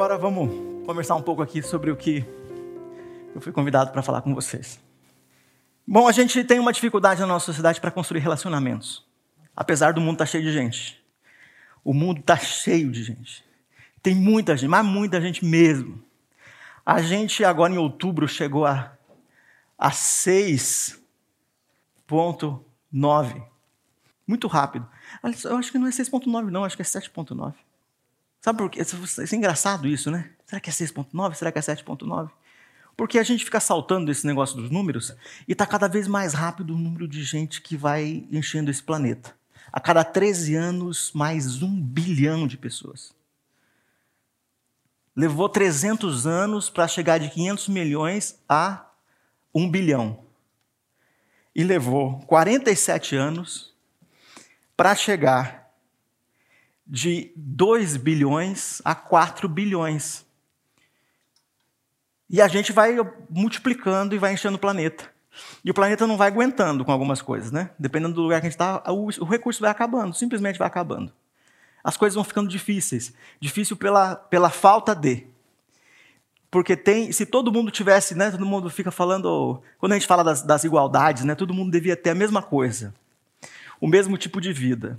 agora vamos conversar um pouco aqui sobre o que eu fui convidado para falar com vocês. Bom, a gente tem uma dificuldade na nossa sociedade para construir relacionamentos. Apesar do mundo estar tá cheio de gente. O mundo está cheio de gente. Tem muita gente, mas muita gente mesmo. A gente agora em outubro chegou a, a 6,9. Muito rápido. Eu acho que não é 6,9, não, acho que é 7,9. Sabe por quê? Isso é engraçado isso, né? Será que é 6,9? Será que é 7,9? Porque a gente fica saltando esse negócio dos números e está cada vez mais rápido o número de gente que vai enchendo esse planeta. A cada 13 anos, mais um bilhão de pessoas. Levou 300 anos para chegar de 500 milhões a 1 bilhão. E levou 47 anos para chegar de 2 bilhões a 4 bilhões. E a gente vai multiplicando e vai enchendo o planeta. E o planeta não vai aguentando com algumas coisas, né? Dependendo do lugar que a gente está, o, recurso vai acabando, simplesmente vai acabando. As coisas vão ficando difíceis. Difícil pela, pela falta de. Porque tem, se todo mundo tivesse, né, todo mundo fica falando, quando a gente fala das, das igualdades, né, todo mundo devia ter a mesma coisa, o mesmo tipo de vida.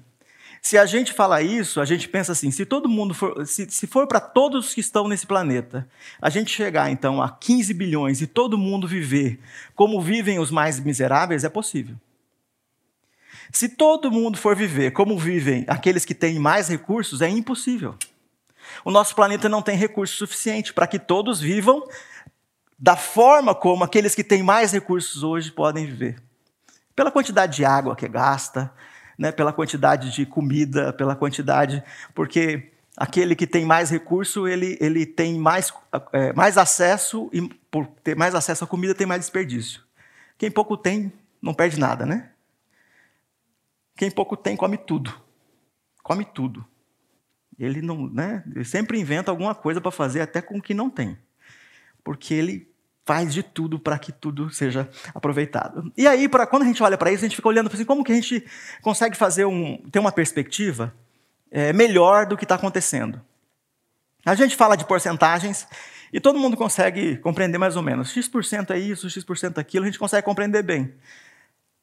Se a gente fala isso, a gente pensa assim: se todo mundo for, se, se for para todos que estão nesse planeta, a gente chegar então a 15 bilhões e todo mundo viver como vivem os mais miseráveis, é possível. Se todo mundo for viver como vivem aqueles que têm mais recursos, é impossível. O nosso planeta não tem recurso suficiente para que todos vivam da forma como aqueles que têm mais recursos hoje podem viver. Pela quantidade de água que gasta, né, pela quantidade de comida, pela quantidade. Porque aquele que tem mais recurso, ele, ele tem mais, é, mais acesso, e por ter mais acesso à comida, tem mais desperdício. Quem pouco tem, não perde nada, né? Quem pouco tem, come tudo. Come tudo. Ele não, né? Ele sempre inventa alguma coisa para fazer até com o que não tem. Porque ele faz de tudo para que tudo seja aproveitado. E aí, pra, quando a gente olha para isso, a gente fica olhando assim, como que a gente consegue fazer um, ter uma perspectiva é, melhor do que está acontecendo. A gente fala de porcentagens e todo mundo consegue compreender mais ou menos. X% é isso, X% é aquilo, a gente consegue compreender bem.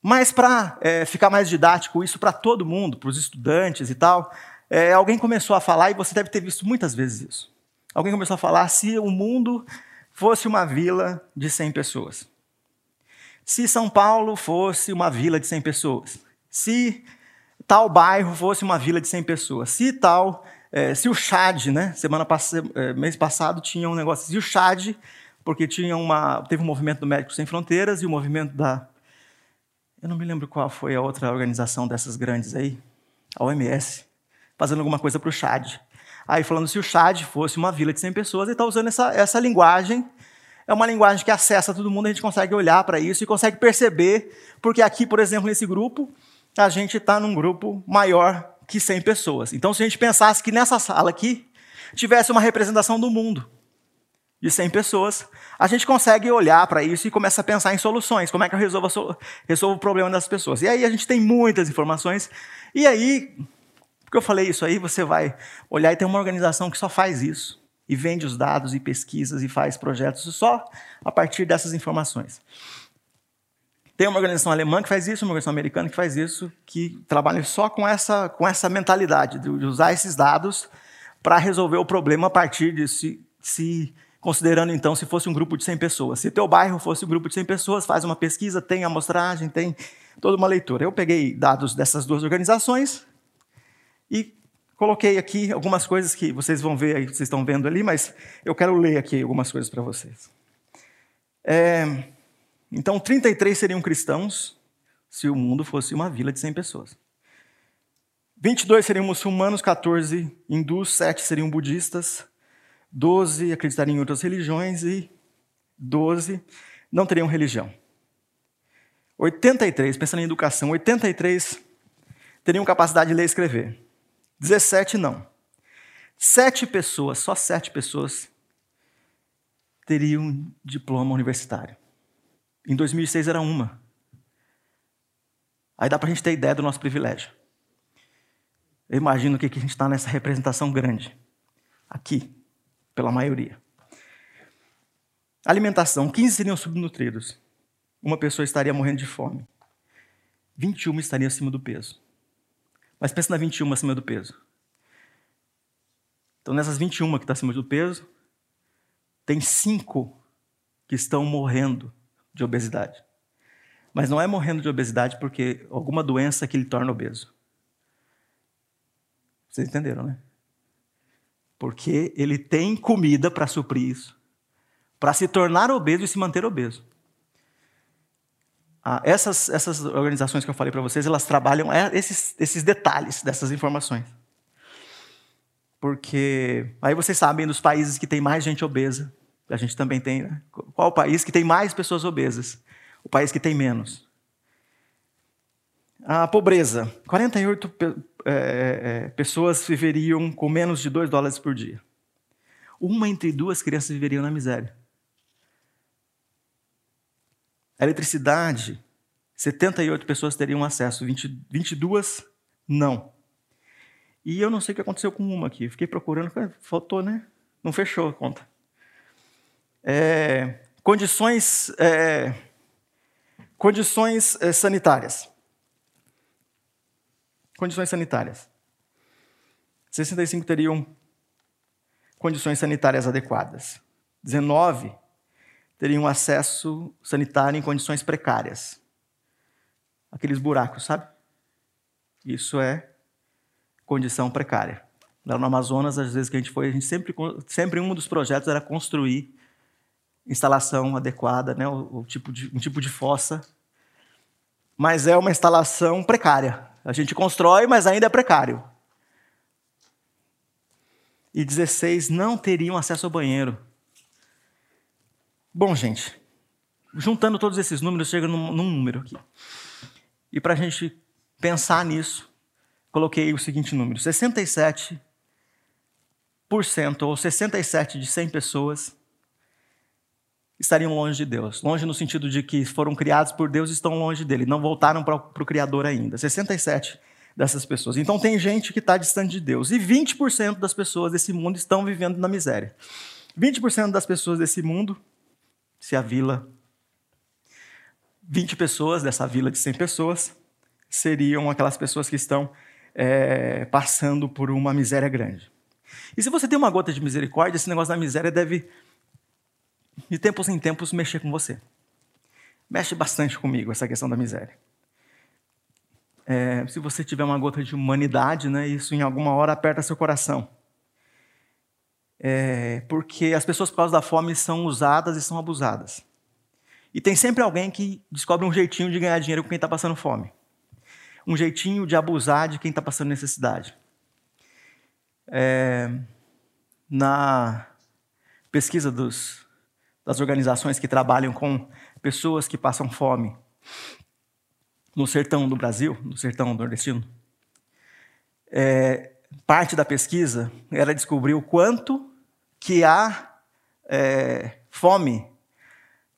Mas para é, ficar mais didático, isso para todo mundo, para os estudantes e tal, é, alguém começou a falar, e você deve ter visto muitas vezes isso. Alguém começou a falar se o mundo fosse uma vila de 100 pessoas. Se São Paulo fosse uma vila de 100 pessoas. Se tal bairro fosse uma vila de 100 pessoas. Se tal, é, se o Chad, né, semana passada, é, mês passado tinha um negócio, se o Chad, porque tinha uma, teve um movimento do Médicos Sem Fronteiras e o um movimento da, eu não me lembro qual foi a outra organização dessas grandes aí, a OMS, fazendo alguma coisa para o Chad. Aí falando se o Chad fosse uma vila de 100 pessoas, ele está usando essa, essa linguagem. É uma linguagem que acessa todo mundo, a gente consegue olhar para isso e consegue perceber, porque aqui, por exemplo, nesse grupo, a gente está num grupo maior que 100 pessoas. Então, se a gente pensasse que nessa sala aqui tivesse uma representação do mundo de 100 pessoas, a gente consegue olhar para isso e começa a pensar em soluções, como é que eu resolvo, resolvo o problema das pessoas. E aí a gente tem muitas informações, e aí porque eu falei isso aí, você vai olhar e tem uma organização que só faz isso. E vende os dados e pesquisas e faz projetos só a partir dessas informações. Tem uma organização alemã que faz isso, uma organização americana que faz isso, que trabalha só com essa, com essa mentalidade de usar esses dados para resolver o problema a partir de se, se considerando então se fosse um grupo de 100 pessoas. Se teu bairro fosse um grupo de 100 pessoas, faz uma pesquisa, tem amostragem, tem toda uma leitura. Eu peguei dados dessas duas organizações, e coloquei aqui algumas coisas que vocês vão ver, aí, vocês estão vendo ali, mas eu quero ler aqui algumas coisas para vocês. É, então, 33 seriam cristãos se o mundo fosse uma vila de 100 pessoas. 22 seriam muçulmanos, 14 hindus, 7 seriam budistas, 12 acreditariam em outras religiões e 12 não teriam religião. 83, pensando em educação, 83 teriam capacidade de ler e escrever. 17 não. Sete pessoas, só sete pessoas, teriam diploma universitário. Em 2006 era uma. Aí dá para a gente ter ideia do nosso privilégio. Eu imagino que a gente está nessa representação grande. Aqui. pela maioria. Alimentação: 15 seriam subnutridos. Uma pessoa estaria morrendo de fome. 21 estariam acima do peso. Mas pensa na 21 acima do peso. Então, nessas 21 que estão acima do peso, tem 5 que estão morrendo de obesidade. Mas não é morrendo de obesidade porque alguma doença que lhe torna obeso. Vocês entenderam, né? Porque ele tem comida para suprir isso, para se tornar obeso e se manter obeso. Ah, essas, essas organizações que eu falei para vocês, elas trabalham é, esses, esses detalhes dessas informações. Porque aí vocês sabem dos países que tem mais gente obesa, a gente também tem, né? Qual o país que tem mais pessoas obesas? O país que tem menos. A pobreza. 48 é, é, pessoas viveriam com menos de 2 dólares por dia. Uma entre duas crianças viveriam na miséria. Eletricidade, 78 pessoas teriam acesso, 20, 22 não. E eu não sei o que aconteceu com uma aqui. Fiquei procurando, faltou, né? Não fechou a conta. É, condições é, condições é, sanitárias. Condições sanitárias. 65 teriam condições sanitárias adequadas. 19 teriam acesso sanitário em condições precárias. Aqueles buracos, sabe? Isso é condição precária. Lá no Amazonas, às vezes que a gente foi, a gente sempre, sempre um dos projetos era construir instalação adequada, né? o, o tipo de, um tipo de fossa. Mas é uma instalação precária. A gente constrói, mas ainda é precário. E 16 não teriam acesso ao banheiro. Bom, gente, juntando todos esses números, chega num, num número aqui. E para a gente pensar nisso, coloquei o seguinte número: 67% ou 67 de 100 pessoas estariam longe de Deus. Longe no sentido de que foram criados por Deus e estão longe dele, não voltaram para o Criador ainda. 67 dessas pessoas. Então tem gente que está distante de Deus. E 20% das pessoas desse mundo estão vivendo na miséria. 20% das pessoas desse mundo se a vila, 20 pessoas dessa vila de 100 pessoas, seriam aquelas pessoas que estão é, passando por uma miséria grande. E se você tem uma gota de misericórdia, esse negócio da miséria deve, de tempos em tempos, mexer com você. Mexe bastante comigo essa questão da miséria. É, se você tiver uma gota de humanidade, né, isso em alguma hora aperta seu coração. É, porque as pessoas, por causa da fome, são usadas e são abusadas. E tem sempre alguém que descobre um jeitinho de ganhar dinheiro com quem está passando fome. Um jeitinho de abusar de quem está passando necessidade. É, na pesquisa dos, das organizações que trabalham com pessoas que passam fome no sertão do Brasil, no sertão nordestino, é, parte da pesquisa era descobrir o quanto que a é, fome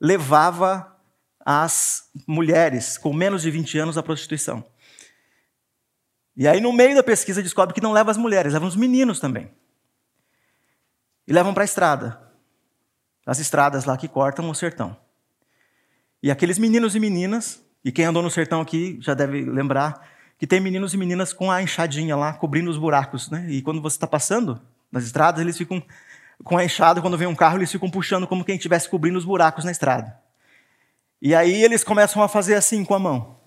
levava as mulheres com menos de 20 anos à prostituição. E aí, no meio da pesquisa, descobre que não leva as mulheres, leva os meninos também. E levam para a estrada. As estradas lá que cortam o sertão. E aqueles meninos e meninas, e quem andou no sertão aqui já deve lembrar, que tem meninos e meninas com a enxadinha lá, cobrindo os buracos. Né? E quando você está passando nas estradas, eles ficam com a enxada, quando vem um carro, eles ficam puxando como quem estivesse cobrindo os buracos na estrada. E aí eles começam a fazer assim com a mão.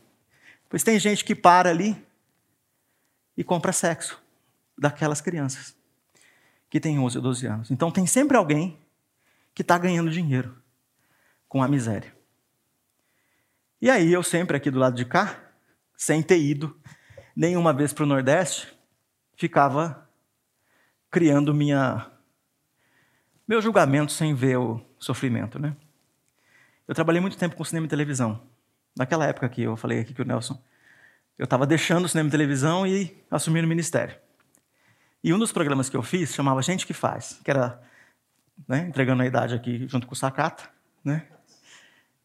Pois tem gente que para ali e compra sexo daquelas crianças que têm 11 ou 12 anos. Então tem sempre alguém que está ganhando dinheiro com a miséria. E aí eu sempre aqui do lado de cá sem ter ido nenhuma vez para o Nordeste, ficava criando minha meu julgamento sem ver o sofrimento, né? Eu trabalhei muito tempo com cinema e televisão. Naquela época que eu falei aqui que o Nelson, eu estava deixando o cinema e televisão e assumindo o ministério. E um dos programas que eu fiz chamava Gente que Faz, que era, né, entregando a idade aqui junto com o Sacata, né?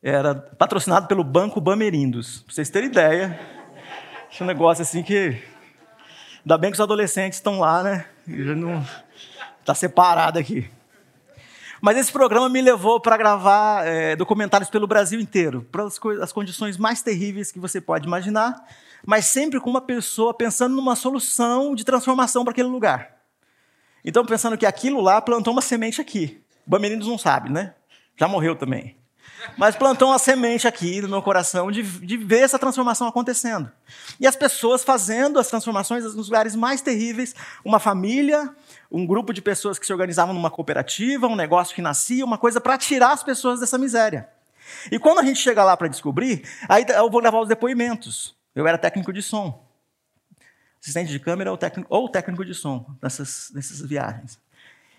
Era patrocinado pelo Banco Bamerindos. Pra vocês terem ideia, tinha um negócio assim que. Ainda bem que os adolescentes estão lá, né? Já não. Está separado aqui. Mas esse programa me levou para gravar é, documentários pelo Brasil inteiro, para as, condições mais terríveis que você pode imaginar, mas sempre com uma pessoa pensando numa solução de transformação para aquele lugar. Então, pensando que aquilo lá plantou uma semente aqui. O Bameninos não sabe, né? Já morreu também. Mas plantou uma semente aqui no meu coração de, de ver essa transformação acontecendo. E as pessoas fazendo as transformações nos lugares mais terríveis, uma família, um grupo de pessoas que se organizavam numa cooperativa, um negócio que nascia, uma coisa para tirar as pessoas dessa miséria. E quando a gente chega lá para descobrir, aí eu vou gravar os depoimentos. Eu era técnico de som. Assistente de câmera ou técnico, ou técnico de som nessas, nessas viagens.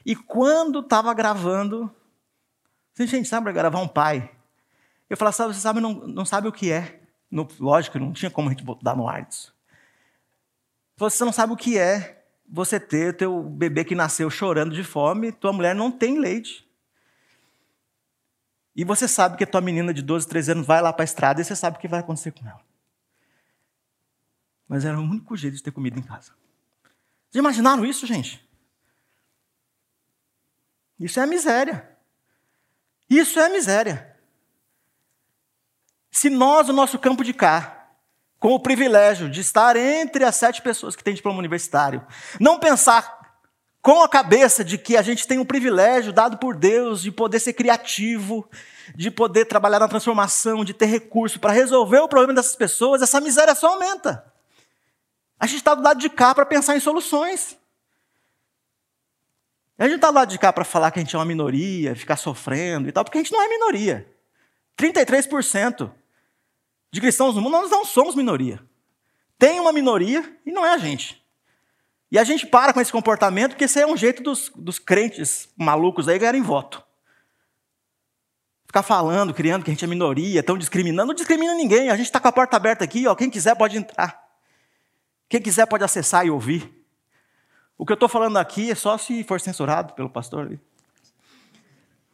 E quando estava gravando, gente, sabe gravar um pai? Eu falava, sabe, você sabe, não, não sabe o que é. No, lógico, não tinha como a gente dar no ar disso. Você não sabe o que é você ter teu bebê que nasceu chorando de fome, tua mulher não tem leite. E você sabe que a tua menina de 12, 13 anos vai lá para a estrada e você sabe o que vai acontecer com ela. Mas era o único jeito de ter comida em casa. Vocês imaginaram isso, gente? Isso é a miséria. Isso é miséria. Se nós, no nosso campo de cá, com o privilégio de estar entre as sete pessoas que têm diploma universitário. Não pensar com a cabeça de que a gente tem um privilégio dado por Deus de poder ser criativo, de poder trabalhar na transformação, de ter recurso para resolver o problema dessas pessoas, essa miséria só aumenta. A gente está do lado de cá para pensar em soluções. A gente está do lado de cá para falar que a gente é uma minoria, ficar sofrendo e tal, porque a gente não é minoria. 33% de cristãos no mundo, nós não somos minoria. Tem uma minoria e não é a gente. E a gente para com esse comportamento porque esse é um jeito dos, dos crentes malucos aí ganharem voto. Ficar falando, criando que a gente é minoria, estão discriminando. Não discrimina ninguém, a gente está com a porta aberta aqui, ó, quem quiser pode entrar. Quem quiser pode acessar e ouvir. O que eu estou falando aqui é só se for censurado pelo pastor ali.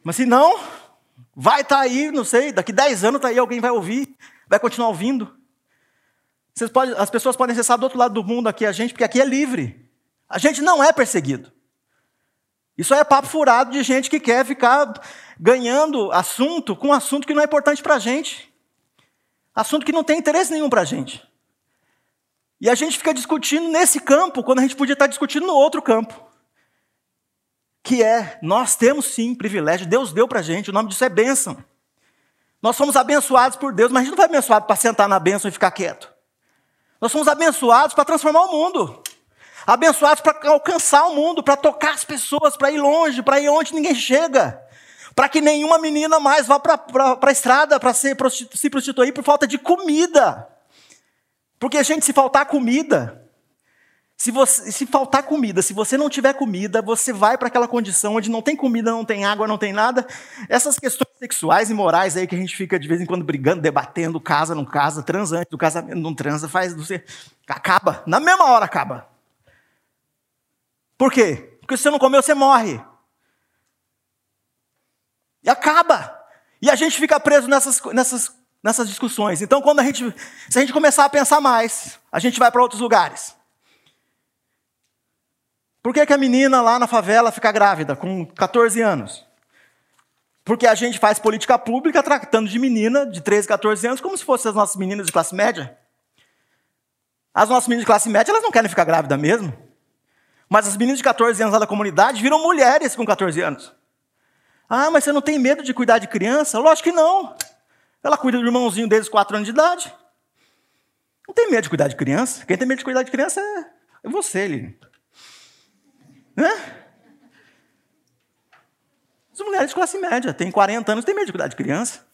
Mas se não, vai estar tá aí, não sei, daqui 10 anos está aí, alguém vai ouvir vai continuar ouvindo. Pode, as pessoas podem acessar do outro lado do mundo aqui a gente, porque aqui é livre. A gente não é perseguido. Isso é papo furado de gente que quer ficar ganhando assunto com um assunto que não é importante para a gente. Assunto que não tem interesse nenhum para a gente. E a gente fica discutindo nesse campo, quando a gente podia estar discutindo no outro campo. Que é, nós temos sim privilégio, Deus deu para a gente, o nome disso é bênção. Nós somos abençoados por Deus, mas a gente não foi abençoado para sentar na bênção e ficar quieto. Nós somos abençoados para transformar o mundo. Abençoados para alcançar o mundo, para tocar as pessoas, para ir longe, para ir onde ninguém chega. Para que nenhuma menina mais vá para a estrada para se prostituir por falta de comida. Porque, gente, se faltar comida, se, você, se faltar comida, se você não tiver comida, você vai para aquela condição onde não tem comida, não tem água, não tem nada. Essas questões sexuais e morais aí que a gente fica de vez em quando brigando, debatendo, casa, não casa, transante do casamento, não transa, faz, você acaba, na mesma hora acaba. Por quê? Porque se você não comeu, você morre. E acaba. E a gente fica preso nessas, nessas, nessas discussões. Então, quando a gente, se a gente começar a pensar mais, a gente vai para outros lugares. Por que, que a menina lá na favela fica grávida com 14 anos? Porque a gente faz política pública tratando de menina de 13, 14 anos como se fossem as nossas meninas de classe média. As nossas meninas de classe média, elas não querem ficar grávidas mesmo. Mas as meninas de 14 anos lá da comunidade viram mulheres com 14 anos. Ah, mas você não tem medo de cuidar de criança? Lógico que não. Ela cuida do irmãozinho deles, 4 anos de idade. Não tem medo de cuidar de criança. Quem tem medo de cuidar de criança é você, Lili. Né? As mulheres de classe média têm 40 anos, têm medo de cuidar de criança.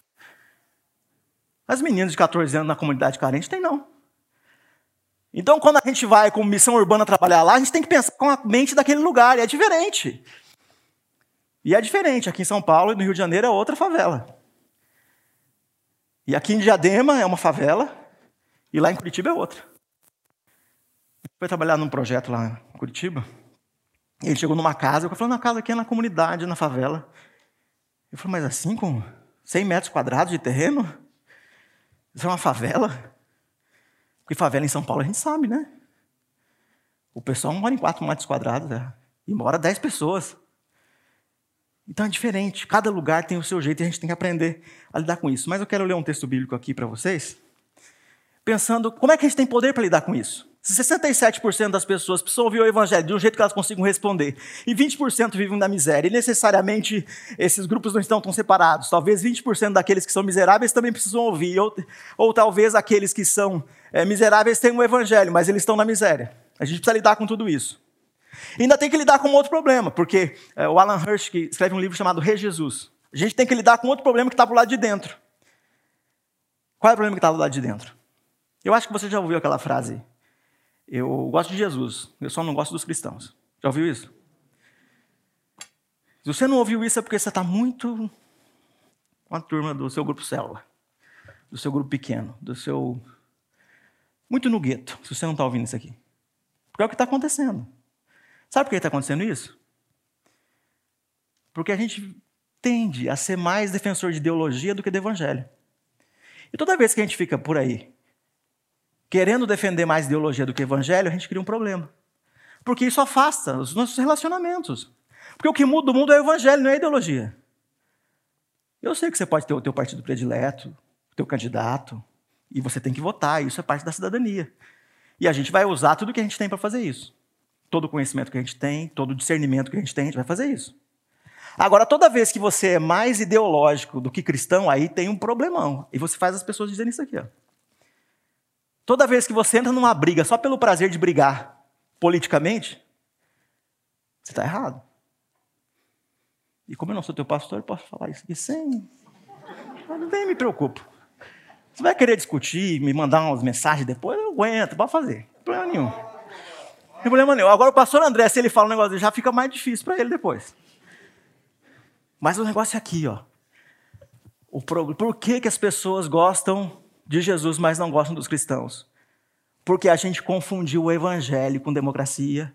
As meninas de 14 anos na comunidade carente têm não. Então, quando a gente vai com missão urbana trabalhar lá, a gente tem que pensar com a mente daquele lugar, e é diferente. E é diferente. Aqui em São Paulo e no Rio de Janeiro é outra favela. E aqui em Diadema é uma favela, e lá em Curitiba é outra. Gente foi trabalhar num projeto lá em Curitiba, ele chegou numa casa, eu falei, na casa aqui é na comunidade, na favela. Ele falou, mas assim, com 100 metros quadrados de terreno? Isso é uma favela? Porque favela em São Paulo a gente sabe, né? O pessoal mora em 4 metros quadrados, é. e mora 10 pessoas. Então é diferente, cada lugar tem o seu jeito e a gente tem que aprender a lidar com isso. Mas eu quero ler um texto bíblico aqui para vocês, pensando como é que a gente tem poder para lidar com isso. Se 67% das pessoas precisam ouvir o evangelho de um jeito que elas consigam responder, e 20% vivem na miséria, e necessariamente esses grupos não estão tão separados. Talvez 20% daqueles que são miseráveis também precisam ouvir, ou, ou talvez aqueles que são é, miseráveis tenham o evangelho, mas eles estão na miséria. A gente precisa lidar com tudo isso. E ainda tem que lidar com outro problema, porque é, o Alan Hirsch que escreve um livro chamado Rei Jesus. A gente tem que lidar com outro problema que está do lado de dentro. Qual é o problema que está do lado de dentro? Eu acho que você já ouviu aquela frase eu gosto de Jesus, eu só não gosto dos cristãos. Já ouviu isso? Se você não ouviu isso é porque você está muito com a turma do seu grupo célula, do seu grupo pequeno, do seu. Muito no gueto, se você não está ouvindo isso aqui. Porque é o que está acontecendo. Sabe por que está acontecendo isso? Porque a gente tende a ser mais defensor de ideologia do que de evangelho. E toda vez que a gente fica por aí querendo defender mais ideologia do que evangelho, a gente cria um problema. Porque isso afasta os nossos relacionamentos. Porque o que muda o mundo é o evangelho, não é a ideologia. Eu sei que você pode ter o teu partido predileto, o teu candidato, e você tem que votar, isso é parte da cidadania. E a gente vai usar tudo que a gente tem para fazer isso. Todo o conhecimento que a gente tem, todo o discernimento que a gente tem, a gente vai fazer isso. Agora, toda vez que você é mais ideológico do que cristão, aí tem um problemão. E você faz as pessoas dizendo isso aqui, ó. Toda vez que você entra numa briga só pelo prazer de brigar politicamente, você está errado. E como eu não sou teu pastor, eu posso falar isso aqui sem. Nem me preocupo. Você vai querer discutir, me mandar umas mensagens depois, eu aguento, pode fazer. Não problema nenhum. Não tem problema nenhum. Agora o pastor André, se ele fala um negócio, já fica mais difícil para ele depois. Mas o negócio é aqui, ó. O pro... Por que, que as pessoas gostam de Jesus, mas não gostam dos cristãos. Porque a gente confundiu o evangelho com democracia,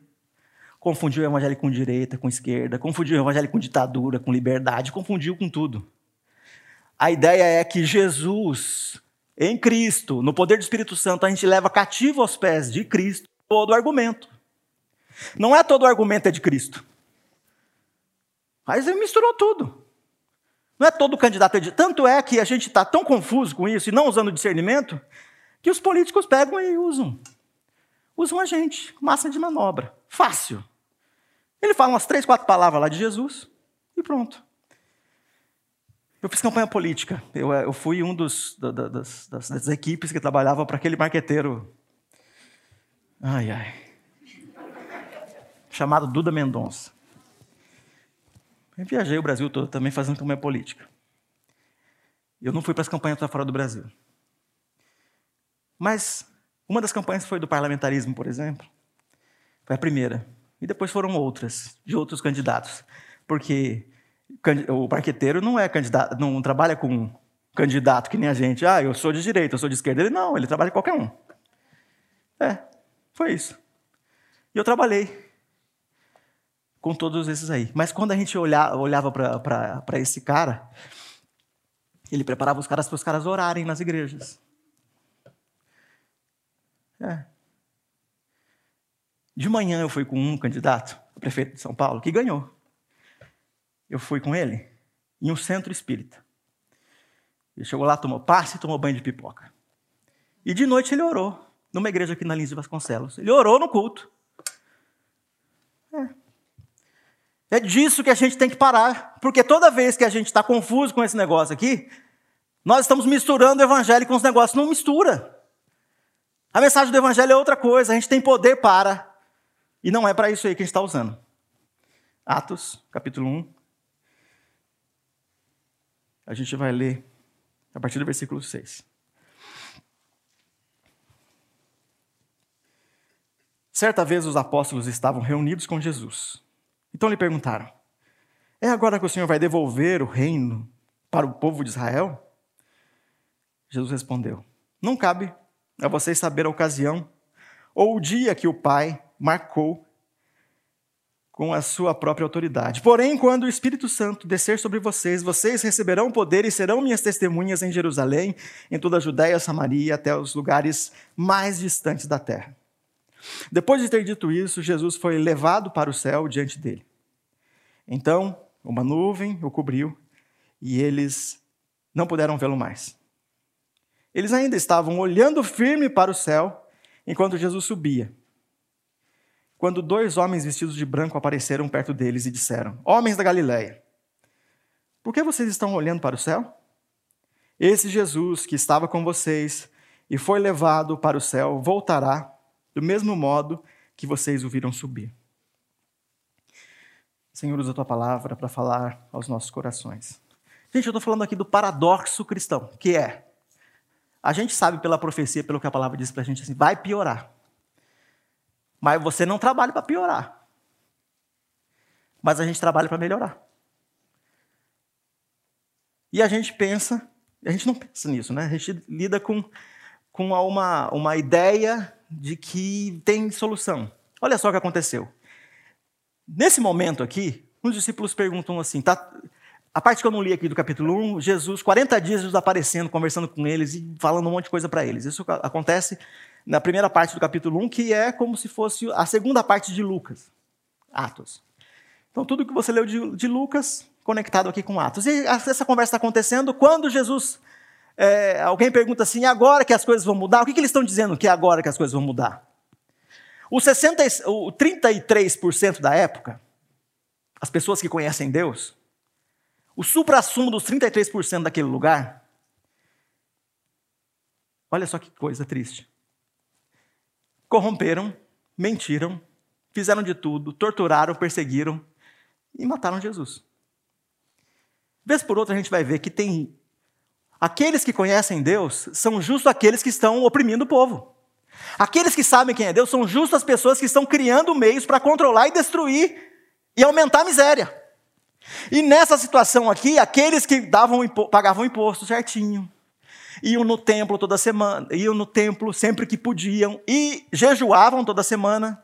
confundiu o evangelho com direita, com esquerda, confundiu o evangelho com ditadura, com liberdade, confundiu com tudo. A ideia é que Jesus, em Cristo, no poder do Espírito Santo, a gente leva cativo aos pés de Cristo todo o argumento. Não é todo argumento é de Cristo. Mas ele misturou tudo. Não é todo candidato a Tanto é que a gente está tão confuso com isso e não usando discernimento, que os políticos pegam e usam. Usam a gente, massa de manobra. Fácil. Ele fala umas três, quatro palavras lá de Jesus e pronto. Eu fiz campanha política. Eu, eu fui um dos, da, das, das, das equipes que trabalhava para aquele marqueteiro. Ai, ai. Chamado Duda Mendonça. Eu viajei o Brasil todo também fazendo campanha política. Eu não fui para as campanhas para fora do Brasil. Mas uma das campanhas foi do parlamentarismo, por exemplo. Foi a primeira. E depois foram outras, de outros candidatos. Porque o parqueteiro não é candidato, não trabalha com um candidato que nem a gente. Ah, eu sou de direita, eu sou de esquerda. Ele não, ele trabalha com qualquer um. É, foi isso. E eu trabalhei com todos esses aí. Mas quando a gente olhava para esse cara, ele preparava os caras para os caras orarem nas igrejas. É. De manhã eu fui com um candidato, prefeito de São Paulo, que ganhou. Eu fui com ele em um centro espírita. Ele chegou lá, tomou passe e tomou banho de pipoca. E de noite ele orou, numa igreja aqui na Lins de Vasconcelos. Ele orou no culto. É. É disso que a gente tem que parar, porque toda vez que a gente está confuso com esse negócio aqui, nós estamos misturando o evangelho com os negócios. Não mistura. A mensagem do evangelho é outra coisa, a gente tem poder para. E não é para isso aí que a gente está usando. Atos, capítulo 1. A gente vai ler a partir do versículo 6. Certa vez os apóstolos estavam reunidos com Jesus. Então lhe perguntaram: É agora que o Senhor vai devolver o reino para o povo de Israel? Jesus respondeu: Não cabe a vocês saber a ocasião ou o dia que o Pai marcou com a sua própria autoridade. Porém, quando o Espírito Santo descer sobre vocês, vocês receberão poder e serão minhas testemunhas em Jerusalém, em toda a Judéia, Samaria, até os lugares mais distantes da terra. Depois de ter dito isso, Jesus foi levado para o céu diante dele. Então, uma nuvem o cobriu e eles não puderam vê-lo mais. Eles ainda estavam olhando firme para o céu enquanto Jesus subia. Quando dois homens vestidos de branco apareceram perto deles e disseram: Homens da Galileia, por que vocês estão olhando para o céu? Esse Jesus que estava com vocês e foi levado para o céu voltará do mesmo modo que vocês o viram subir. Senhor, usa a tua palavra para falar aos nossos corações. Gente, eu estou falando aqui do paradoxo cristão, que é: a gente sabe pela profecia, pelo que a palavra diz para a gente, assim, vai piorar. Mas você não trabalha para piorar. Mas a gente trabalha para melhorar. E a gente pensa, a gente não pensa nisso, né? A gente lida com, com uma, uma ideia de que tem solução. Olha só o que aconteceu. Nesse momento aqui, os discípulos perguntam assim, tá, a parte que eu não li aqui do capítulo 1, Jesus, 40 dias Jesus aparecendo, conversando com eles e falando um monte de coisa para eles. Isso acontece na primeira parte do capítulo 1, que é como se fosse a segunda parte de Lucas, Atos. Então, tudo que você leu de, de Lucas, conectado aqui com Atos. E essa conversa está acontecendo quando Jesus. É, alguém pergunta assim: agora que as coisas vão mudar? O que, que eles estão dizendo que é agora que as coisas vão mudar? O, 60, o 33% da época, as pessoas que conhecem Deus, o supra-sumo dos 33% daquele lugar, olha só que coisa triste. Corromperam, mentiram, fizeram de tudo, torturaram, perseguiram e mataram Jesus. Vez por outra a gente vai ver que tem aqueles que conhecem Deus são justos aqueles que estão oprimindo o povo. Aqueles que sabem quem é Deus são justas pessoas que estão criando meios para controlar e destruir e aumentar a miséria. E nessa situação aqui, aqueles que davam, pagavam imposto certinho, iam no templo toda semana, iam no templo sempre que podiam e jejuavam toda semana,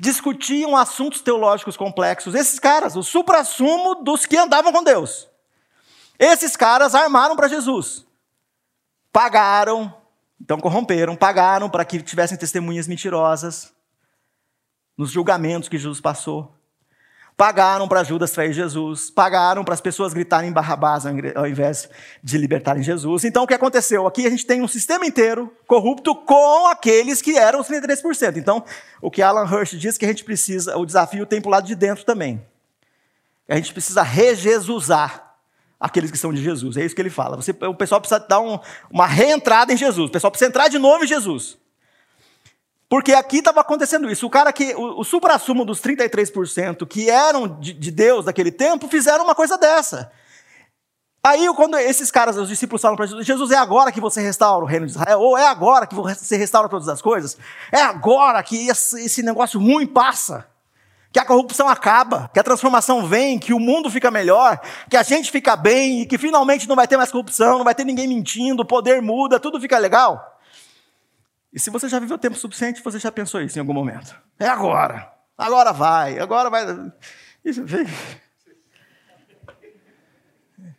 discutiam assuntos teológicos complexos. Esses caras, o supra-sumo dos que andavam com Deus. Esses caras armaram para Jesus. Pagaram então corromperam, pagaram para que tivessem testemunhas mentirosas nos julgamentos que Jesus passou. Pagaram para Judas trair Jesus, pagaram para as pessoas gritarem Barrabás ao invés de libertarem Jesus. Então o que aconteceu? Aqui a gente tem um sistema inteiro corrupto com aqueles que eram os 33%. Então, o que Alan Hirsch diz que a gente precisa, o desafio tem para o lado de dentro também. A gente precisa rejesusar aqueles que são de Jesus. É isso que ele fala. Você, o pessoal precisa dar um, uma reentrada em Jesus. O pessoal precisa entrar de novo em Jesus. Porque aqui estava acontecendo isso. O cara que, o, o supra-sumo dos 33% que eram de, de Deus daquele tempo, fizeram uma coisa dessa. Aí, quando esses caras, os discípulos falam para Jesus, Jesus, é agora que você restaura o reino de Israel? Ou é agora que você restaura todas as coisas? É agora que esse, esse negócio ruim passa? Que a corrupção acaba, que a transformação vem, que o mundo fica melhor, que a gente fica bem e que finalmente não vai ter mais corrupção, não vai ter ninguém mentindo, o poder muda, tudo fica legal. E se você já viveu tempo suficiente, você já pensou isso em algum momento. É agora. Agora vai, agora vai. Isso,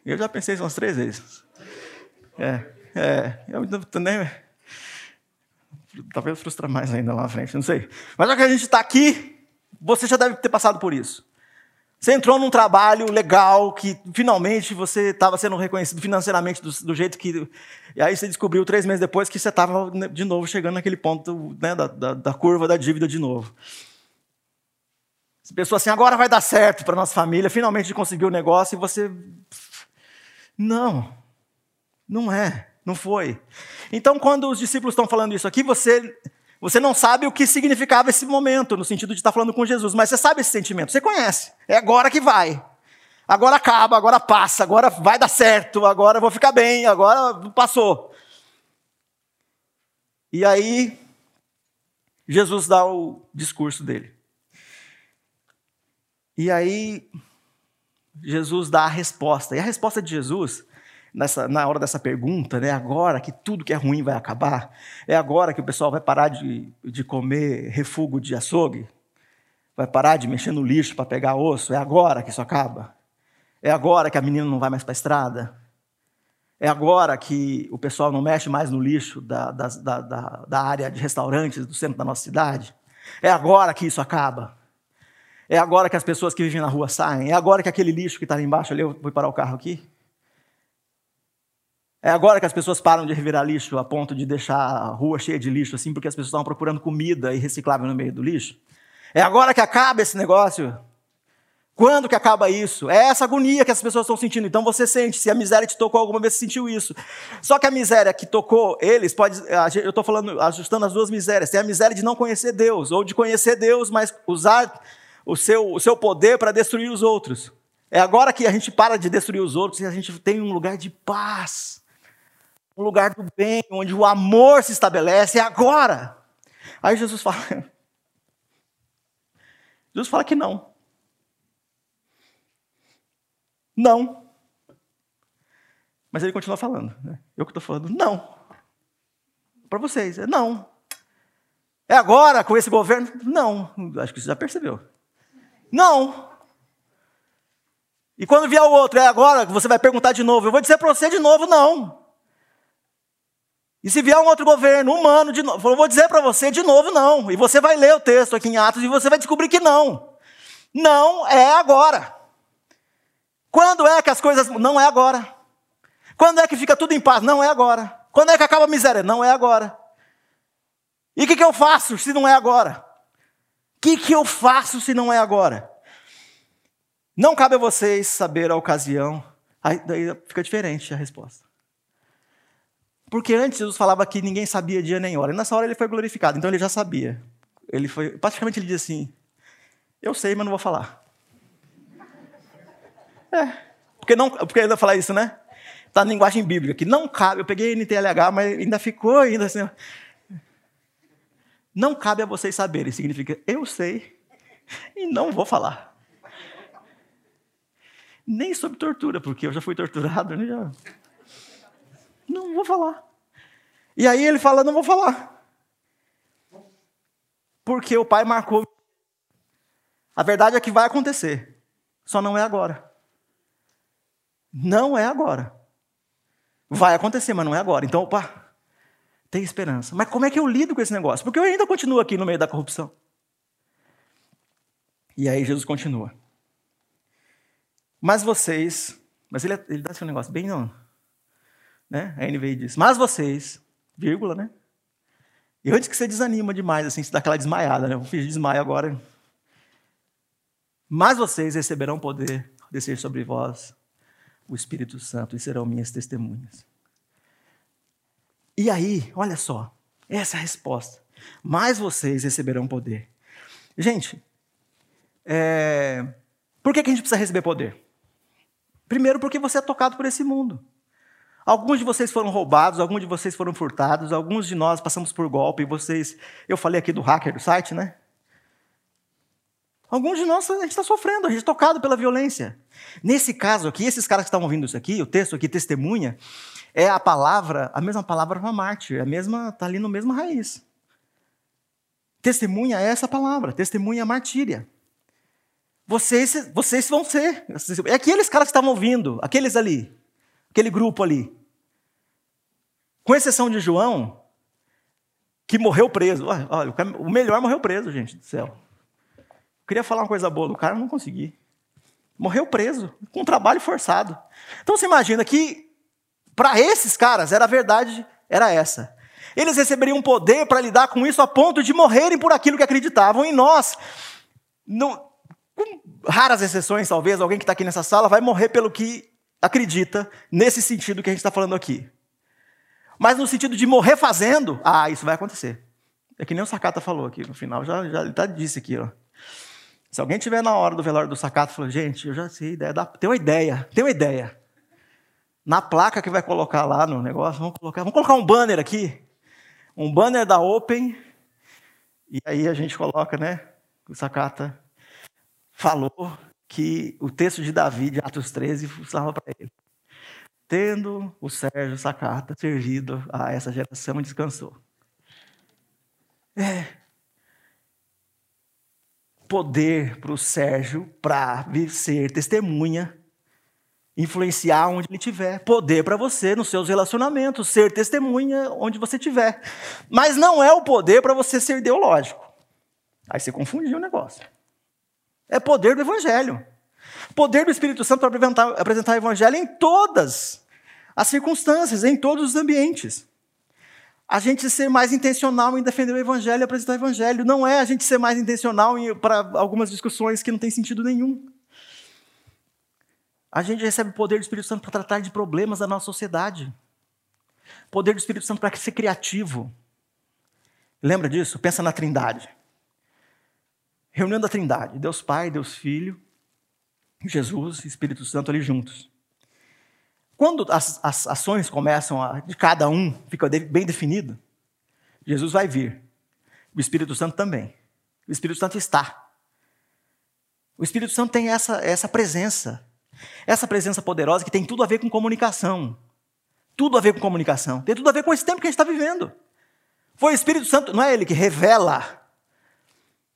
eu já pensei isso umas três vezes. É, é, eu também. Talvez frustra mais ainda lá na frente, não sei. Mas já que a gente está aqui, você já deve ter passado por isso. Você entrou num trabalho legal, que finalmente você estava sendo reconhecido financeiramente do, do, jeito que. E aí você descobriu três meses depois que você estava né, de novo chegando naquele ponto né, da, da, da, curva da dívida de novo. Você pensou assim: agora vai dar certo para nossa família, finalmente conseguiu o negócio e você. Não, não é, não foi. Então, quando os discípulos estão falando isso aqui, você você não sabe o que significava esse momento, no sentido de estar falando com Jesus, mas você sabe esse sentimento, você conhece. É agora que vai. Agora acaba, agora passa, agora vai dar certo, agora vou ficar bem, agora passou. E aí, Jesus dá o discurso dele. E aí, Jesus dá a resposta. E a resposta de Jesus nessa, na hora dessa pergunta, né? Agora que tudo que é ruim vai acabar? É agora que o pessoal vai parar de, de comer refugo de açougue? Vai parar de mexer no lixo para pegar osso? É agora que isso acaba? É agora que a menina não vai mais para a estrada? É agora que o pessoal não mexe mais no lixo da, da, da, da área de restaurantes do centro da nossa cidade? É agora que isso acaba? É agora que as pessoas que vivem na rua saem? É agora que aquele lixo que está ali embaixo, ali, eu vou parar o carro aqui? É agora que as pessoas param de revirar lixo a ponto de deixar a rua cheia de lixo, assim, porque as pessoas estão procurando comida e reciclável no meio do lixo? É agora que acaba esse negócio? Quando que acaba isso? É essa agonia que as pessoas estão sentindo. Então você sente, se a miséria te tocou alguma vez, você sentiu isso. Só que a miséria que tocou eles, pode, eu estou falando, ajustando as duas misérias. Tem a miséria de não conhecer Deus, ou de conhecer Deus, mas usar o seu, o seu poder para destruir os outros. É agora que a gente para de destruir os outros e a gente tem um lugar de paz um lugar do bem, onde o amor se estabelece, é agora. Aí Jesus fala. Jesus fala que não. Não. Mas ele continua falando. Né? Eu que estou falando, não. Para vocês, é não. É agora com esse governo? Não. Acho que você já percebeu. Não. E quando vier o outro, é agora que você vai perguntar de novo. Eu vou dizer para você de novo, não. E se vier um outro governo humano, de novo, eu vou dizer para você de novo não. E você vai ler o texto aqui em Atos e você vai descobrir que não. Não é agora. Quando é que as coisas. Não é agora. Quando é que fica tudo em paz? Não é agora. Quando é que acaba a miséria? Não é agora. E o que, que eu faço se não é agora? O que, que eu faço se não é agora? Não cabe a vocês saber a ocasião. Aí daí fica diferente a resposta. Porque antes Jesus falava que ninguém sabia dia nem hora. E nessa hora ele foi glorificado, então ele já sabia. Ele foi, praticamente ele diz assim: Eu sei, mas não vou falar. É, porque não, porque ele vai falar isso, né? Está na linguagem bíblica, que não cabe. Eu peguei NTLH, mas ainda ficou ainda assim. Não cabe a vocês saberem, significa eu sei e não vou falar. Nem sobre tortura, porque eu já fui torturado, né? Não vou falar. E aí ele fala: Não vou falar. Porque o pai marcou. A verdade é que vai acontecer. Só não é agora. Não é agora. Vai acontecer, mas não é agora. Então, opa, tem esperança. Mas como é que eu lido com esse negócio? Porque eu ainda continuo aqui no meio da corrupção. E aí Jesus continua. Mas vocês. Mas ele, ele dá esse negócio bem, não. Né? A NVI diz: Mas vocês, vírgula, né? E antes que você desanima demais, assim, você dá aquela desmaiada, né? Eu fiz desmaio agora. Mas vocês receberão poder descer sobre vós o Espírito Santo e serão minhas testemunhas. E aí, olha só, essa é a resposta. Mas vocês receberão poder. Gente, é... por que a gente precisa receber poder? Primeiro, porque você é tocado por esse mundo. Alguns de vocês foram roubados, alguns de vocês foram furtados, alguns de nós passamos por golpe, vocês. Eu falei aqui do hacker do site, né? Alguns de nós a gente está sofrendo, a gente é tocado pela violência. Nesse caso aqui, esses caras que estão ouvindo isso aqui, o texto aqui, testemunha, é a palavra, a mesma palavra para mártir, a mesma, está ali no mesmo raiz. Testemunha é essa palavra, testemunha é martíria. Vocês, vocês vão ser. É aqueles caras que estavam ouvindo, aqueles ali aquele grupo ali. Com exceção de João, que morreu preso. Olha, o melhor morreu preso, gente do céu. Eu queria falar uma coisa boa do cara, não consegui. Morreu preso, com trabalho forçado. Então você imagina que, para esses caras, era a verdade, era essa. Eles receberiam poder para lidar com isso a ponto de morrerem por aquilo que acreditavam. E nós, com raras exceções, talvez, alguém que está aqui nessa sala vai morrer pelo que acredita nesse sentido que a gente está falando aqui. Mas no sentido de morrer fazendo, ah, isso vai acontecer. É que nem o Sakata falou aqui no final, já, já ele disse aqui, ó. Se alguém tiver na hora do velório do Sakata, falou, gente, eu já sei, ideia tem uma ideia, tem uma ideia. Na placa que vai colocar lá no negócio, vamos colocar, vamos colocar um banner aqui, um banner da Open, e aí a gente coloca, né, o Sakata falou que o texto de Davi, de Atos 13, falava para ele. Tendo o Sérgio Sacata servido a essa geração, descansou. É. Poder para o Sérgio para ser testemunha, influenciar onde ele estiver. Poder para você nos seus relacionamentos, ser testemunha onde você estiver. Mas não é o poder para você ser ideológico. Aí você confundiu o negócio. É poder do Evangelho. Poder do Espírito Santo para apresentar, apresentar o Evangelho em todas as circunstâncias, em todos os ambientes. A gente ser mais intencional em defender o Evangelho e apresentar o Evangelho. Não é a gente ser mais intencional para algumas discussões que não tem sentido nenhum. A gente recebe o poder do Espírito Santo para tratar de problemas da nossa sociedade. Poder do Espírito Santo para ser criativo. Lembra disso? Pensa na Trindade. Reunião da Trindade, Deus Pai, Deus Filho, Jesus e Espírito Santo ali juntos. Quando as, as ações começam a, de cada um, fica bem definido, Jesus vai vir. O Espírito Santo também. O Espírito Santo está. O Espírito Santo tem essa, essa presença. Essa presença poderosa que tem tudo a ver com comunicação. Tudo a ver com comunicação. Tem tudo a ver com esse tempo que a gente está vivendo. Foi o Espírito Santo, não é ele que revela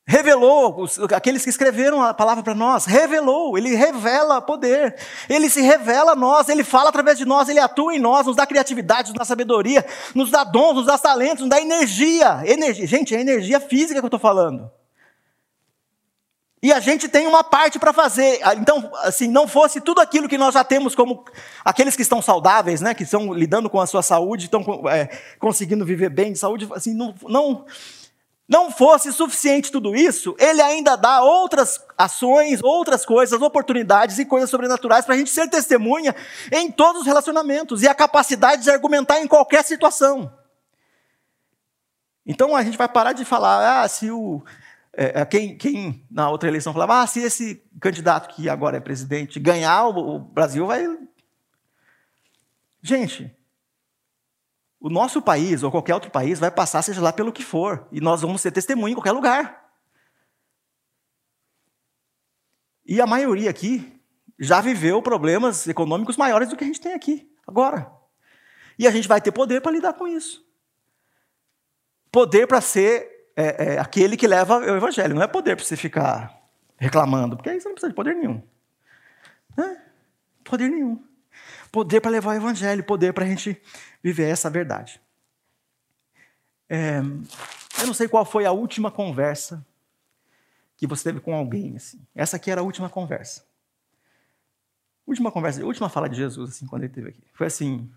revelou, os, aqueles que escreveram a palavra para nós, revelou, ele revela poder, ele se revela a nós, ele fala através de nós, ele atua em nós, nos dá criatividade, nos dá sabedoria, nos dá dons, nos dá talentos, nos dá energia. energia. Gente, é energia física que eu estou falando. E a gente tem uma parte para fazer. Então, assim, não fosse tudo aquilo que nós já temos como aqueles que estão saudáveis, né, que estão lidando com a sua saúde, estão é, conseguindo viver bem de saúde, assim, não, não não fosse suficiente tudo isso, ele ainda dá outras ações, outras coisas, oportunidades e coisas sobrenaturais para a gente ser testemunha em todos os relacionamentos e a capacidade de argumentar em qualquer situação. Então a gente vai parar de falar, ah, se o. É, é quem, quem na outra eleição falava, ah, se esse candidato que agora é presidente ganhar, o, o Brasil vai. Gente, o nosso país ou qualquer outro país vai passar, seja lá pelo que for, e nós vamos ser testemunha em qualquer lugar. E a maioria aqui já viveu problemas econômicos maiores do que a gente tem aqui, agora. E a gente vai ter poder para lidar com isso. Poder para ser é, é, aquele que leva o evangelho, não é poder para você ficar reclamando, porque aí você não precisa de poder nenhum. Né? Poder nenhum. Poder para levar o evangelho, poder para a gente viver essa verdade. É, eu não sei qual foi a última conversa que você teve com alguém. Assim. Essa aqui era a última conversa. Última conversa, última fala de Jesus, assim, quando ele esteve aqui. Foi assim,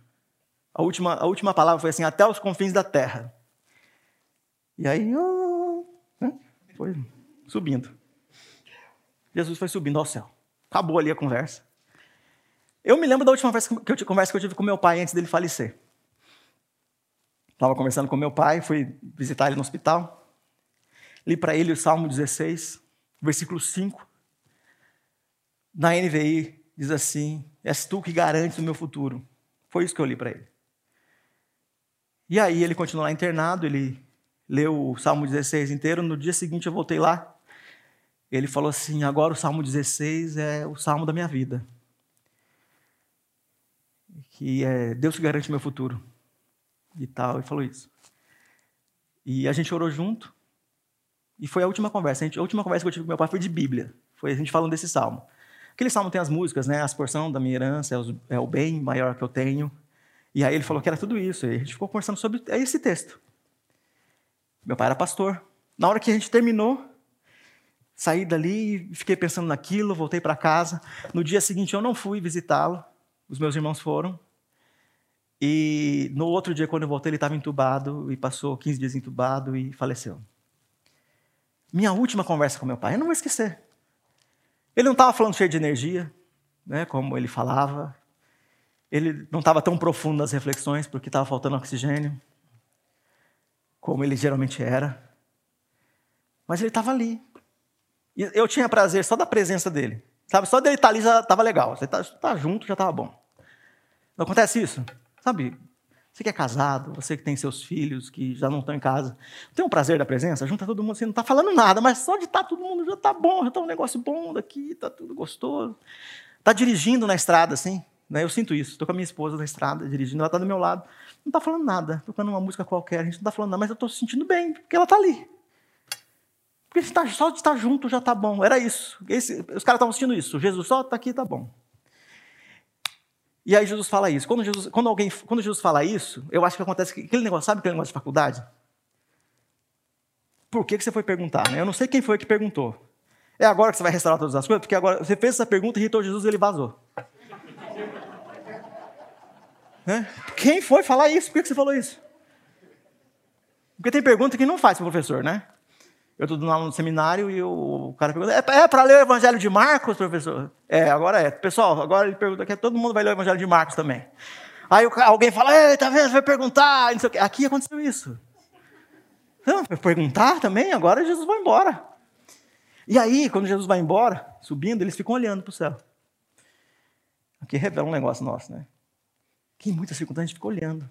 a última, a última palavra foi assim, até os confins da terra. E aí, oh, né? foi subindo. Jesus foi subindo ao céu. Acabou ali a conversa. Eu me lembro da última conversa que eu, que eu tive com meu pai antes dele falecer. Estava conversando com meu pai, fui visitar ele no hospital. Li para ele o Salmo 16, versículo 5. Na NVI diz assim: És tu que garantes o meu futuro. Foi isso que eu li para ele. E aí ele continuou lá internado, ele leu o Salmo 16 inteiro. No dia seguinte eu voltei lá. Ele falou assim: agora o Salmo 16 é o salmo da minha vida. Que é Deus que garante meu futuro e tal, e falou isso. E a gente orou junto, e foi a última conversa. A, gente, a última conversa que eu tive com meu pai foi de Bíblia. Foi a gente falando desse salmo. Aquele salmo tem as músicas, né? As porção da minha herança é, os, é, o bem maior que eu tenho. E aí ele falou que era tudo isso. E a gente ficou conversando sobre esse texto. Meu pai era pastor. Na hora que a gente terminou, saí dali, fiquei pensando naquilo, voltei para casa. No dia seguinte eu não fui visitá-lo. Os meus irmãos foram. E no outro dia, quando eu voltei, ele estava entubado e passou 15 dias entubado e faleceu. Minha última conversa com meu pai, eu não vou esquecer. Ele não estava falando cheio de energia, né, como ele falava. Ele não estava tão profundo nas reflexões porque estava faltando oxigênio, como ele geralmente era. Mas ele estava ali. E eu tinha prazer só da presença dele. Sabe, só dele estar tá ali já estava legal. Você está tá junto já estava bom. Não acontece isso? Sabe, você que é casado, você que tem seus filhos que já não estão em casa, tem um prazer da presença? Junta todo mundo, você não está falando nada, mas só de estar tá todo mundo já está bom, já está um negócio bom daqui, está tudo gostoso. Está dirigindo na estrada, assim, né? eu sinto isso. Estou com a minha esposa na estrada, dirigindo, ela está do meu lado, não está falando nada, tocando uma música qualquer, a gente não está falando nada, mas eu estou se sentindo bem, porque ela está ali. Porque tá, só de estar junto já está bom, era isso. Esse, os caras estavam assistindo isso, Jesus só está aqui, está bom. E aí Jesus fala isso. Quando Jesus, quando alguém, quando Jesus fala isso, eu acho que acontece aquele negócio, sabe aquele negócio de faculdade? Por que, que você foi perguntar? Né? Eu não sei quem foi que perguntou. É agora que você vai restaurar todas as coisas? Porque agora você fez essa pergunta, irritou Jesus e ele vazou. né? Quem foi falar isso? Por que você falou isso? Porque tem pergunta que não faz para o professor, né? Eu estou no seminário e o cara pergunta: é, é para ler o Evangelho de Marcos, professor? É, agora é. Pessoal, agora ele pergunta que todo mundo vai ler o Evangelho de Marcos também. Aí alguém fala: Ei, tá vendo? Vai perguntar. Não sei o quê. Aqui aconteceu isso. Não, vai perguntar também? Agora Jesus vai embora. E aí, quando Jesus vai embora, subindo, eles ficam olhando para o céu. Aqui revela um negócio nosso, né? Que em muitas circunstâncias a gente fica olhando.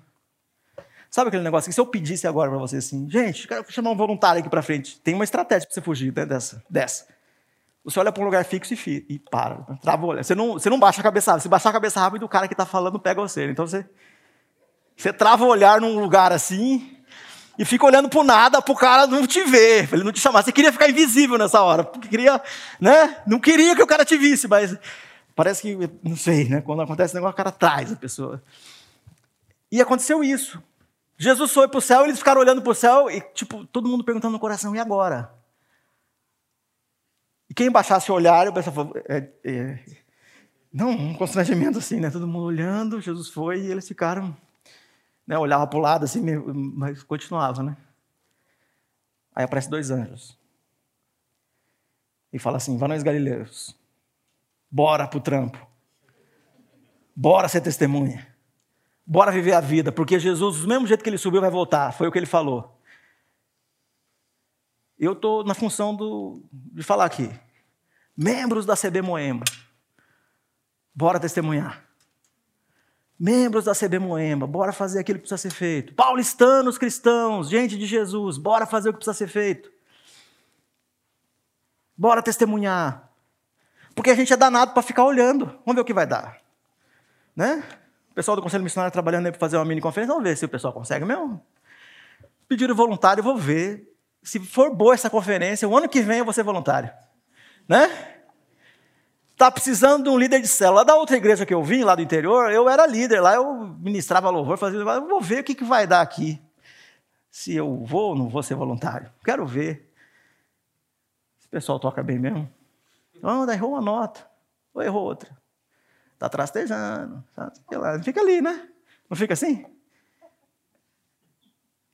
Sabe aquele negócio que se eu pedisse agora para você assim, gente, quero chamar um voluntário aqui para frente. Tem uma estratégia para você fugir né, dessa, dessa. Você olha para um lugar fixo e, fi, e para, trava o olho. Você não, você não baixa a cabeça rápido. Se baixar a cabeça rápido, o cara que está falando pega você. Então você, você trava o olhar num lugar assim e fica olhando para nada para o cara não te ver, ele não te chamar. Você queria ficar invisível nessa hora, porque queria, né? Não queria que o cara te visse, mas parece que, não sei, né? Quando acontece o negócio, o cara traz a pessoa. E aconteceu isso. Jesus foi para o céu, eles ficaram olhando para o céu e, tipo, todo mundo perguntando no coração, e agora? E quem baixasse o olhar, pessoal falou, é, é, não, um constrangimento assim, né? Todo mundo olhando, Jesus foi e eles ficaram, né? Olhava para o lado assim, mas continuava, né? Aí aparece dois anjos. E fala assim, vá nós galileus, bora pro trampo. Bora ser testemunha. Bora viver a vida, porque Jesus, do mesmo jeito que ele subiu, vai voltar. Foi o que ele falou. Eu estou na função do, de falar aqui. Membros da CB Moema, bora testemunhar. Membros da CB Moema, bora fazer aquilo que precisa ser feito. Paulistanos, cristãos, gente de Jesus, bora fazer o que precisa ser feito. Bora testemunhar. Porque a gente é danado para ficar olhando. Vamos ver o que vai dar. Né? Pessoal do Conselho Missionário trabalhando aí para fazer uma mini conferência, vamos ver se o pessoal consegue mesmo. Pediram voluntário, vou ver. Se for boa essa conferência, o ano que vem eu vou ser voluntário. Né? Tá precisando de um líder de célula. Da outra igreja que eu vim, lá do interior, eu era líder lá, eu ministrava louvor, fazia. Vou ver o que, que vai dar aqui. Se eu vou ou não vou ser voluntário. Quero ver. Se o pessoal toca bem mesmo. Não, errou uma nota. Ou errou outra. Está trastejando. Fica ali, né? Não fica assim?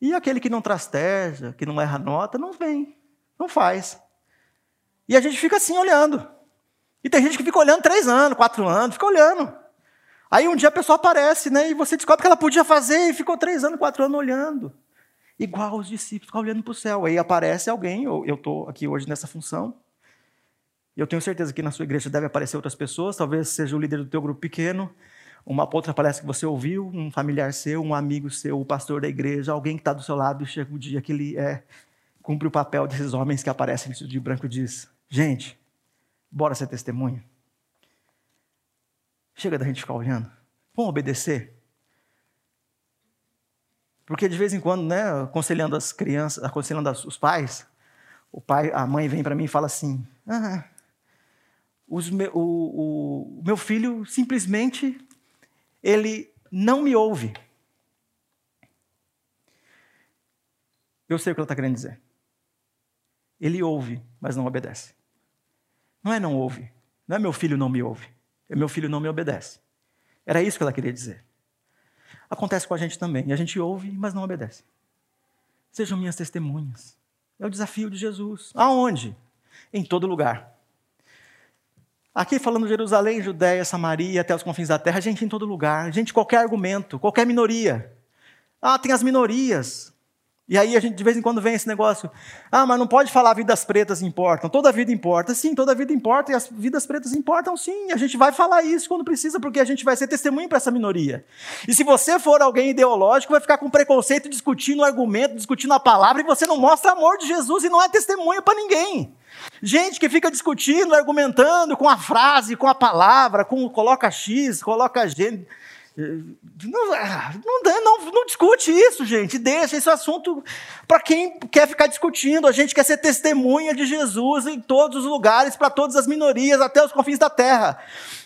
E aquele que não trasteja, que não erra nota, não vem, não faz. E a gente fica assim olhando. E tem gente que fica olhando três anos, quatro anos, fica olhando. Aí um dia a pessoa aparece, né? E você descobre que ela podia fazer e ficou três anos, quatro anos olhando. Igual os discípulos, ficar olhando para o céu. Aí aparece alguém, eu estou aqui hoje nessa função, e eu tenho certeza que na sua igreja deve aparecer outras pessoas, talvez seja o líder do teu grupo pequeno, uma outra palestra que você ouviu, um familiar seu, um amigo seu, o pastor da igreja, alguém que está do seu lado e chega o dia que ele é, cumpre o papel desses homens que aparecem de branco e diz: Gente, bora ser testemunha. Chega da gente ficar olhando. Vamos obedecer. Porque de vez em quando, né, aconselhando as crianças, aconselhando os pais, o pai, a mãe vem para mim e fala assim: ah, o, o, o meu filho simplesmente ele não me ouve. Eu sei o que ela está querendo dizer. Ele ouve, mas não obedece. Não é não ouve. Não é meu filho não me ouve. É meu filho não me obedece. Era isso que ela queria dizer. Acontece com a gente também. A gente ouve, mas não obedece. Sejam minhas testemunhas. É o desafio de Jesus. Aonde? Em todo lugar. Aqui falando Jerusalém, Judéia, Samaria, até os confins da terra, gente em todo lugar, gente qualquer argumento, qualquer minoria. Ah, tem as minorias. E aí a gente de vez em quando vem esse negócio, ah, mas não pode falar vidas pretas importam. Toda vida importa. Sim, toda vida importa e as vidas pretas importam sim. A gente vai falar isso quando precisa, porque a gente vai ser testemunho para essa minoria. E se você for alguém ideológico, vai ficar com preconceito discutindo o argumento, discutindo a palavra, e você não mostra amor de Jesus e não é testemunho para ninguém. Gente que fica discutindo, argumentando com a frase, com a palavra, com coloca X, coloca G. Não, não, não, não, discute isso, gente. Deixa esse assunto para quem quer ficar discutindo. A gente quer ser testemunha de Jesus em todos os lugares, para todas as minorias, até os confins da terra.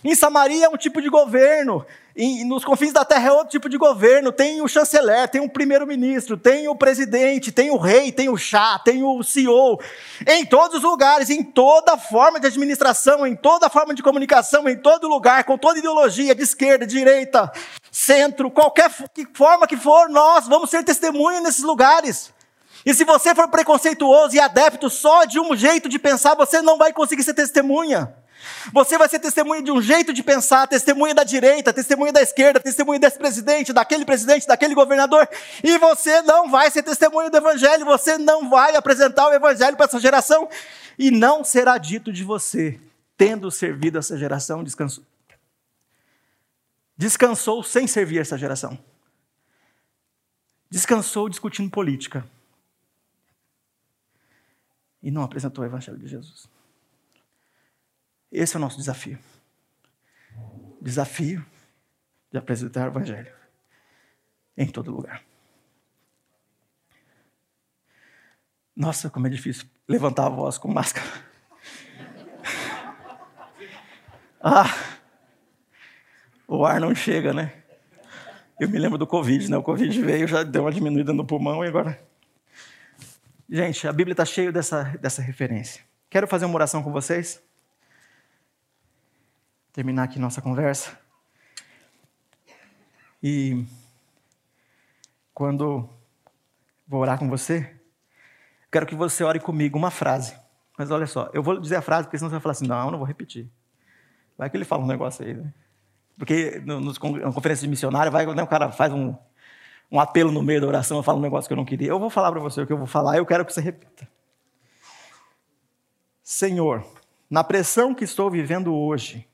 Em Samaria é um tipo de governo. E nos confins da terra é outro tipo de governo. Tem o chanceler, tem o primeiro-ministro, tem o presidente, tem o rei, tem o chá, tem o CEO. Em todos os lugares, em toda forma de administração, em toda forma de comunicação, em todo lugar, com toda ideologia, de esquerda, de direita, centro, qualquer forma que for, nós vamos ser testemunha nesses lugares. E se você for preconceituoso e adepto só de um jeito de pensar, você não vai conseguir ser testemunha. Você vai ser testemunha de um jeito de pensar, testemunha da direita, testemunha da esquerda, testemunha desse presidente, daquele presidente, daquele governador, e você não vai ser testemunha do evangelho, você não vai apresentar o evangelho para essa geração, e não será dito de você, tendo servido essa geração, descansou. Descansou sem servir essa geração. Descansou discutindo política e não apresentou o Evangelho de Jesus. Esse é o nosso desafio. Desafio de apresentar o Evangelho em todo lugar. Nossa, como é difícil levantar a voz com máscara. Ah, o ar não chega, né? Eu me lembro do Covid, né? O Covid veio, já deu uma diminuída no pulmão e agora Gente, a Bíblia está cheia dessa, dessa referência. Quero fazer uma oração com vocês. Terminar aqui nossa conversa. E quando vou orar com você, quero que você ore comigo uma frase. Mas olha só, eu vou dizer a frase, porque senão você vai falar assim: não, eu não vou repetir. Vai que ele fala um negócio aí, né? Porque na conferência de missionário, vai, né, o cara faz um, um apelo no meio da oração, eu falo um negócio que eu não queria. Eu vou falar para você o que eu vou falar, eu quero que você repita. Senhor, na pressão que estou vivendo hoje,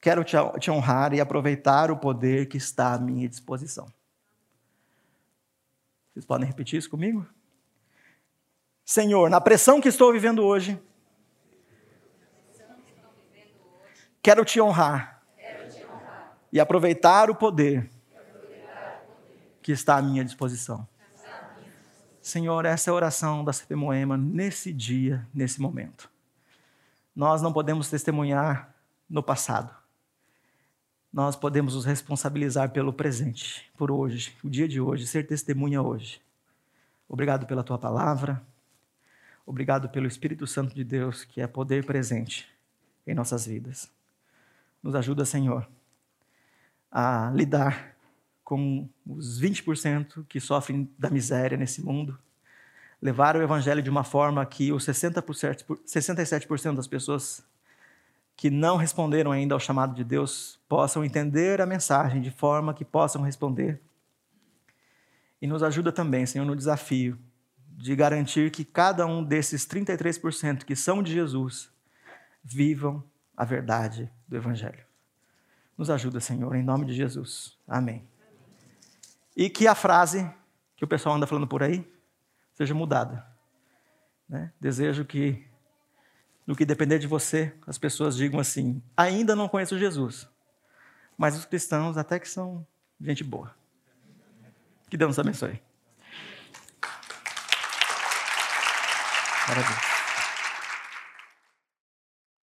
quero te honrar e aproveitar o poder que está à minha disposição. Vocês podem repetir isso comigo? Senhor, na pressão que estou vivendo hoje, quero te honrar, e aproveitar o poder que está à minha disposição. Senhor, essa é a oração da CP Moema nesse dia, nesse momento. Nós não podemos testemunhar no passado. Nós podemos nos responsabilizar pelo presente, por hoje, o dia de hoje, ser testemunha hoje. Obrigado pela tua palavra. Obrigado pelo Espírito Santo de Deus, que é poder presente em nossas vidas. Nos ajuda, Senhor, a lidar com os 20% que sofrem da miséria nesse mundo, levar o evangelho de uma forma que os 60%, 67% das pessoas que não responderam ainda ao chamado de Deus possam entender a mensagem de forma que possam responder. E nos ajuda também, Senhor, no desafio de garantir que cada um desses 33% que são de Jesus vivam a verdade do Evangelho. Nos ajuda, Senhor, em nome de Jesus. Amém. E que a frase que o pessoal anda falando por aí seja mudada. Né? Desejo que, no que depender de você, as pessoas digam assim: ainda não conheço Jesus, mas os cristãos até que são gente boa. Que Deus nos abençoe. Parabéns.